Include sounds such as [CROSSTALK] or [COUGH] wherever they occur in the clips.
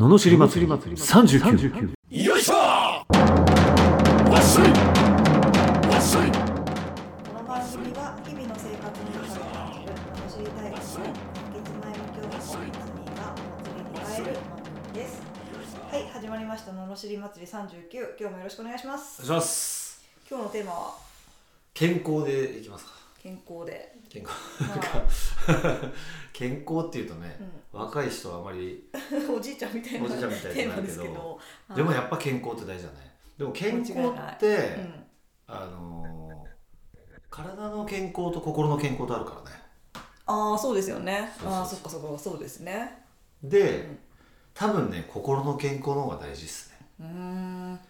ののしり祭り。39よいしょわっしょい。わっしょい。この番組は日々の生活の中で感じる楽しい体験を不潔前向きを持つミーがお祭りに変える番組です。はい始まりました。ののしり祭り39今日もよろしくお願いします。お願いします。今日のテーマは？健康でいきますか健康で。健康。は [LAUGHS] 健康っていうとね、若い人はあまりい [LAUGHS] おじいちゃんみたいなおじいちゃんみたいになるけどですけど。でもはいやっぱ健康って大事だね。でも健康間違いないって、うんあのー体の健康と心の健康とあるからね。ああそうですよね。そうそうそう。ああそっかそっかそうですね。で、うん。多分ね心の健康の方が大事ですね。うーん。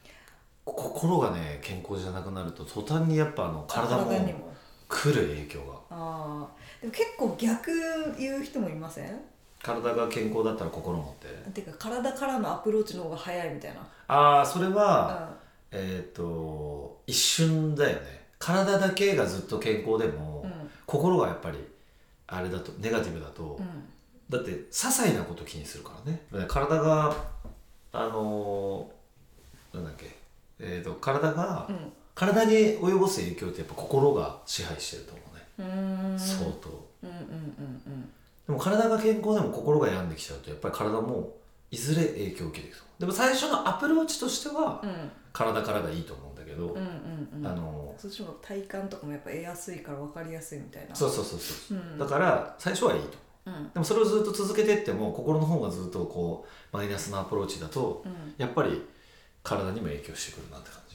こ心がね健康じゃなくなると途端にやっぱあの体もにも来る影響が。ああでも結構逆言う人もいません？体が健康だったら心もって。ていうか体からのアプローチの方が早いみたいな。ああそれは、うえっ、と一瞬だよね。体だけがずっと健康でも、んうん。心がやっぱりあれだとネガティブだと、うん。だって些細なこと気にするからね。体があのーなんだっけ。えっ、と体が、うん体に及ぼす影響ってやっぱ心が支配してると思うね、相当。うんうんうんでも体が健康でも心が病んできちゃうとやっぱり体もいずれ影響を受けていくとでも最初のアプローチとしては体からがいいと思うんだけど、あのそっちの体感とかもやっぱ得やすいから分かりやすいみたいなそうそうそうそう、うんだから最初はいいとう。ん。でもそれをずっと続けてっても心の方がずっとこうマイナスなアプローチだとうん。やっぱり体にも影響してくるなって感じ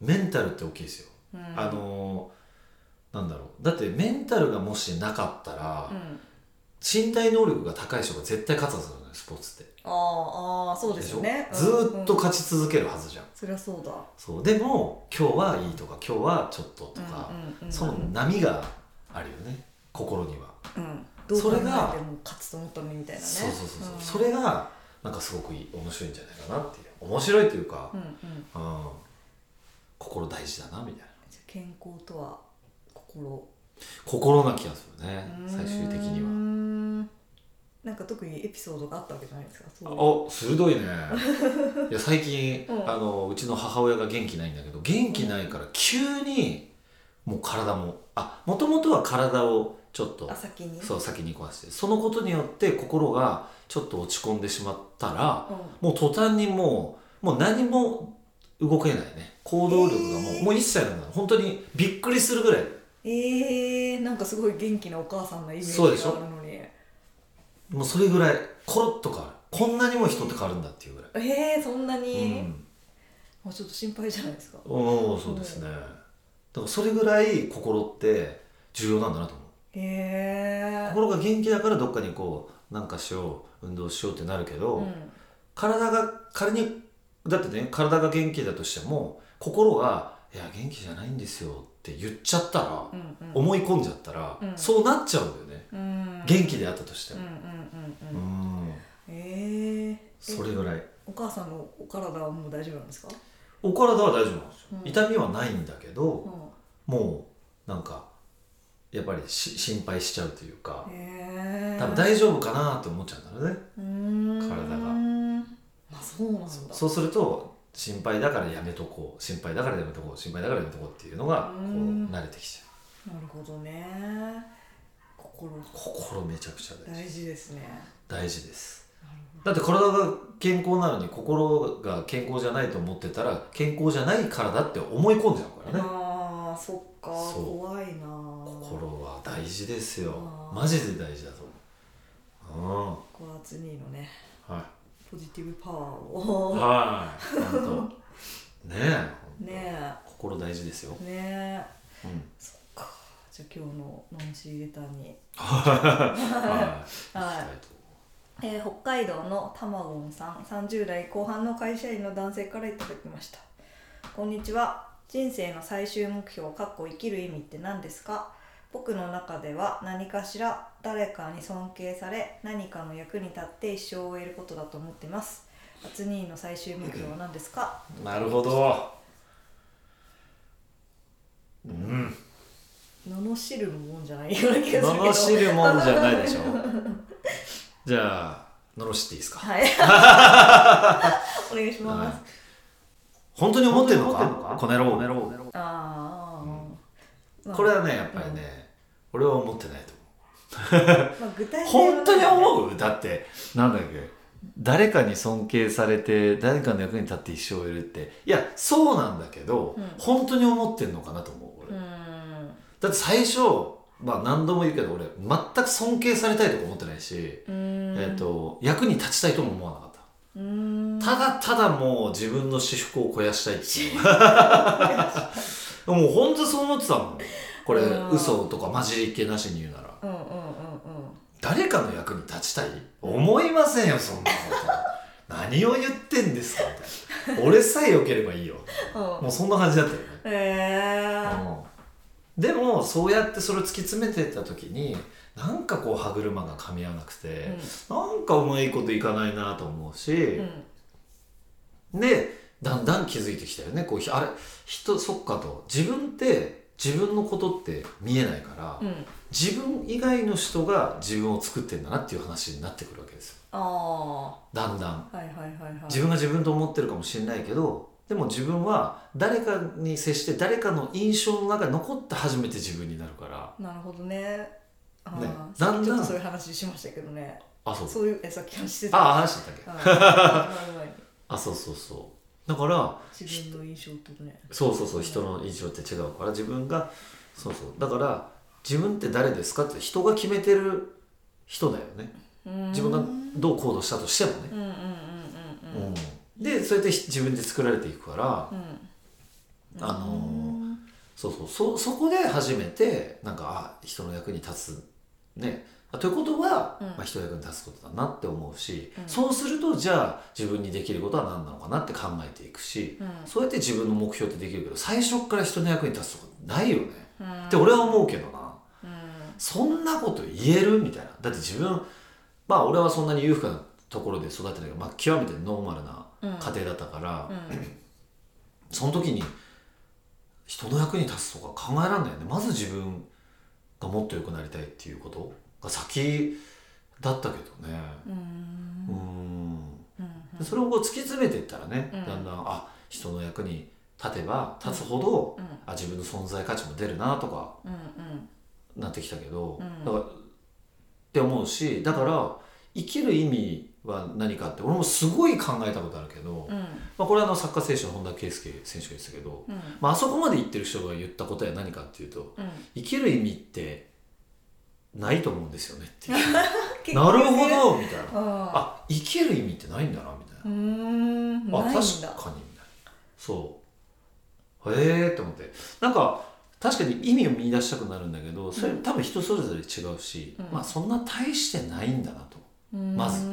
メンタルって大きいですよ、うん。あのなんだろう。だってメンタルがもしなかったら、うん。身体能力が高い人が絶対勝つはずなのよスポーツって。あーあーそうですよね。ずーっとうん勝ち続けるはずじゃん、そりゃそうだ。そう。でも今日はいいとか今日はちょっととか、その波があるよね。心には、うん。どう考えてもそれが勝つと思ったのにみたいなね。そうそうそうそう、ん。それがなんかすごくいい面白いんじゃないかなっていう面白いというかう、んうん。うん心大事だなみたいな。じゃあ健康とは心。心な気がするね最終的には。なんか特にエピソードがあったわけじゃないですかそういう。お鋭いね。[LAUGHS] いや最近、うん。あのうちの母親が元気ないんだけど元気ないから急にもう体もあもともとは体をちょっとあ先に？そう先に壊して。そのことによって心がちょっと落ち込んでしまったらうん。もう途端にもうもう何も動けないね。行動力がもう,、えー。もう一切なくなる本当にびっくりするぐらい。えー、なんかすごい元気なお母さんのイメージがあるのに。もうそれぐらいコロッと変わる。こんなにも人って変わるんだっていうぐらい、えー、そんなうに、うちょっと心配じゃないですか。おおそうですね。だからそれぐらい心って重要なんだなと思うへえ心が元気だからどっかにこうなんかしよう運動しようってなるけど、うん。体が仮にだってね体が元気だとしても心が「いや元気じゃないんですよ」って言っちゃったら、うんうん。思い込んじゃったら、うん。そうなっちゃうんだよね、うん。元気であったとしても。うんうんうんえー、それぐらい。お母さんのお体はもう大丈夫なんですか、お体は大丈夫なんですよ、うん。痛みはないんだけど、うもうなんかやっぱりし心配しちゃうというかえ多分大丈夫かなって思っちゃうんだろうね、体が。まあそうなんだ。そうすると心配だからやめとこう心配だからやめとこう心配だからやめとこうっていうのがこううん。慣れてきちゃう。なるほどね。心。心めちゃくちゃ大事。大事ですね。大事です。だって体が健康なのに心が健康じゃないと思ってたら健康じゃない体って思い込んじゃうからね。ああそっかそう。怖いな。心は大事ですよ。マジで大事だと思う。小圧2のねうんはポジティブパワーいを。はい。本当ねえ。[LAUGHS] ね心大事ですよ。えねえ。うん。そっか。じゃあ今日のノンシーレターに。はい。[LAUGHS] はい。えー北海道のたまごん。さん30代後半の会社員の男性からいただきました。こんにちは人生の最終目標かっこ生きる意味って何ですか？僕の中では何かしら誰かに尊敬され何かの役に立って一生を終えることだと思っています。アツニーの最終目標は何ですか？なるほど。うん。罵るもんじゃないような気がするけど。罵るもんじゃないでしょじゃあ罵っていいですか？はい。[LAUGHS] お願いします、本当に思ってんのか？この野郎あー。まあ。これはねやっぱりね、俺は思ってないと思う。本当にう思う？だってなんだっけ？誰かに尊敬されて誰かの役に立って一生を得るって。いやそうなんだけど、うん。本当に思ってんのかなと思う俺、うん。だって最初まあ何度も言うけど俺全く尊敬されたいとか思ってないし、うん。えー、と役に立ちたいとも思わなかった。うんただただもう自分の私腹を肥やしたいっていう。[LAUGHS] もう本当そう思ってたもん。これうん。嘘とか混じりっ気なしに言うなら。うんうんうん誰かの役に立ちたい？思いませんよそんなこと。[LAUGHS] 何を言ってんですかみたいな。俺さえ良ければいいよ。うん。うんもうそんな感じだったよね、へえうん。でもそうやってそれを突き詰めてった時になんかこう歯車が噛み合わなくて、なんかうまいこといかないなと思うし、うん。でだんだん気づいてきたよね。こうひあれ人そっかと。自分って自分のことって見えないから、うん。自分以外の人が自分を作ってんだなっていう話になってくるわけですよ。あだんだん。あはいはいはいはい。自分が自分と思ってるかもしれないけどでも自分は誰かに接して誰かの印象の中に残って初めて自分になるから。なるほどね。ね。だんだん。とそういう話しましたけどねあそう。そういうえさっき話してた。ああ話してたっけ？[LAUGHS] あそうそうそう。だから自分の印象とね。そうそうそう人の印象って違うから自分がそうそう。だから自分って誰ですかって人が決めてる人だよね。自分がどう行動したとしてもね、うんうんうんうんうん。うん。でそれで自分で作られていくから、うん。あのーそうそう。そそこで初めてなんかあ人の役に立つね。あということは、うん。まあ、人の役に立つことだなって思うし、うん。そうするとじゃあ自分にできることは何なのかなって考えていくし、うん。そうやって自分の目標ってできるけど最初から人の役に立つとかないよね、うん。って俺は思うけどな。うん。そんなこと言えるみたいな。だって自分まあ俺はそんなに裕福なところで育ってないけど、まあ、極めてノーマルな家庭だったから、うん。その時に人の役に立つとか考えられないよね。まず自分がもっと良くなりたいっていうことが先だったけどね。うん。それをこう突き詰めていったらね、うん。だんだんあ人の役に立てば立つほど、うん。あ自分の存在価値も出るなとかなってきたけど、うん。だからって思うしだから生きる意味は何かって俺もすごい考えたことあるけど、うん。まあ、これはあのサッカー選手の本田圭佑選手が言ってたけど、うん。まあ、あそこまで言ってる人が言ったことは何かっていうとうん。生きる意味ってないと思うんですよねって [LAUGHS] なるほどみたいな。ああ生きる意味ってないんだなみたいな。うーんあ確かにみたいなそう。へえって思って。なんか確かに意味を見出したくなるんだけどそれ多分人それぞれ違うし、うん。まあそんな大してないんだなと。まず。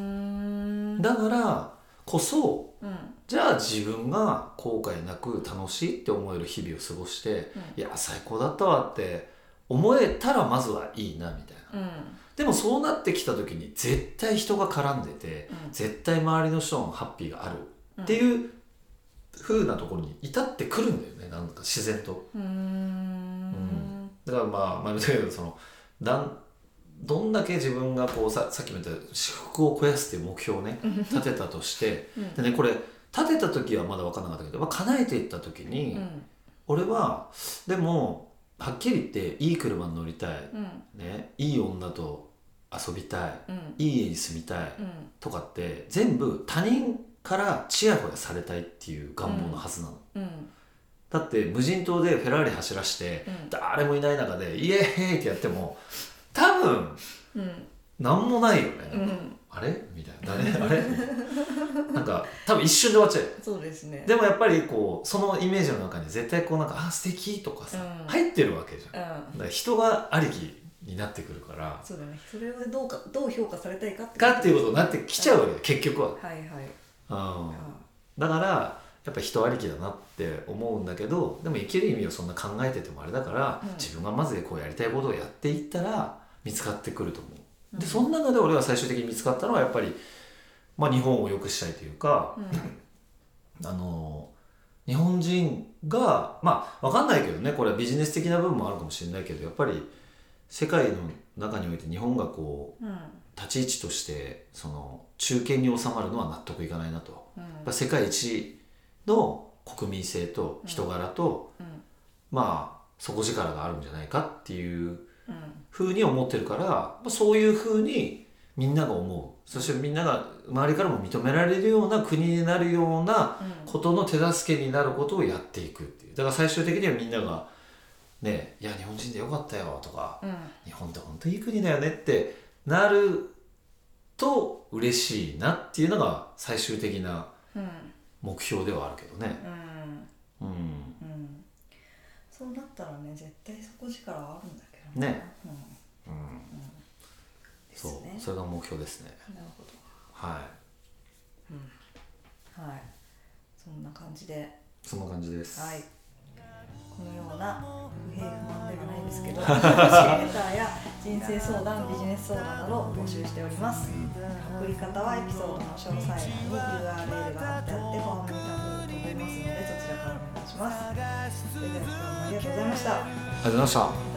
だからこそうん。じゃあ自分が後悔なく楽しいって思える日々を過ごして、うん。いや最高だったわって思えたらまずはいいなみたいな。うん。でもそうなってきた時に絶対人が絡んでて、うん。絶対周りの人のハッピーがある。うんっていう風なところに至ってくるんだよねなんか自然と。うーん。だからまあ前も言ったけどそのだんどんだけ自分がこうささっきも言った私服を肥やすっていう目標をね立てたとして [LAUGHS] うん。でねこれ立てた時はまだ分からなかったけど、まあ、叶えていった時に、うん。俺はでもはっきり言っていい車に乗りたい、うん。ね、いい女と遊びたい。うん。いい家に住みたい。うん。とかって全部他人からチヤホヤされたいっていう願望のはずなの、うん。だって無人島でフェラーリ走らして、うん。誰もいない中でイエーイってやっても多分うん何もないよね、うん。あれ？みたいな。誰？あれ？な [LAUGHS] なんか多分一瞬で終わっちゃうよ。そうですね。でもやっぱりこうそのイメージの中に絶対こうなんか「あ素敵とかさ、うん。入ってるわけじゃん。だうん。から人がありきになってくるから。そうだね。それをどうかどう評価されたいかってかっていうことになってきちゃうわけよ結局は、はいはい。うん。はだからやっぱ人ありきだなって思うんだけどでも生きる意味をそんな考えててもあれだから、うん。自分がまずこうやりたいことをやっていったら見つかってくると思う。でうん。その中で俺は最終的に見つかったのはやっぱり、まあ、日本を良くしたいというか、あの日本人がまあ分かんないけどねこれはビジネス的な部分もあるかもしれないけどやっぱり世界の中において日本がこううん。立ち位置としてその中堅に収まるのは納得いかないなと、うん。世界一の国民性と人柄と、うん。まあ底力があるんじゃないかっていううんふうに思ってるから、まあ、そういうふうにみんなが思う。そしてみんなが周りからも認められるような国になるようなうん。ことの手助けになることをやっていくっていう。だから最終的にはみんなが「ねいや日本人でよかったよ」とかうん「日本って本当いい国だよね」ってなると嬉しいなっていうのが最終的なうん。目標ではあるけどね。うん。うん、うん。そうなったらね絶対底力はあるんだけどね、うん。うん、そうねそれが目標ですね。なるほど。はい。はい。そんな感じで。そんな感じです。はい。このような不平不満ではないんですけど [LAUGHS] レターや人生相談ビジネス相談などを募集しております。送り方はエピソードの詳細欄に URL が貼ってあってフォームに多分飛べますのでそちらからお願いします。それでは今日もありがとうございました。ありがとうございました。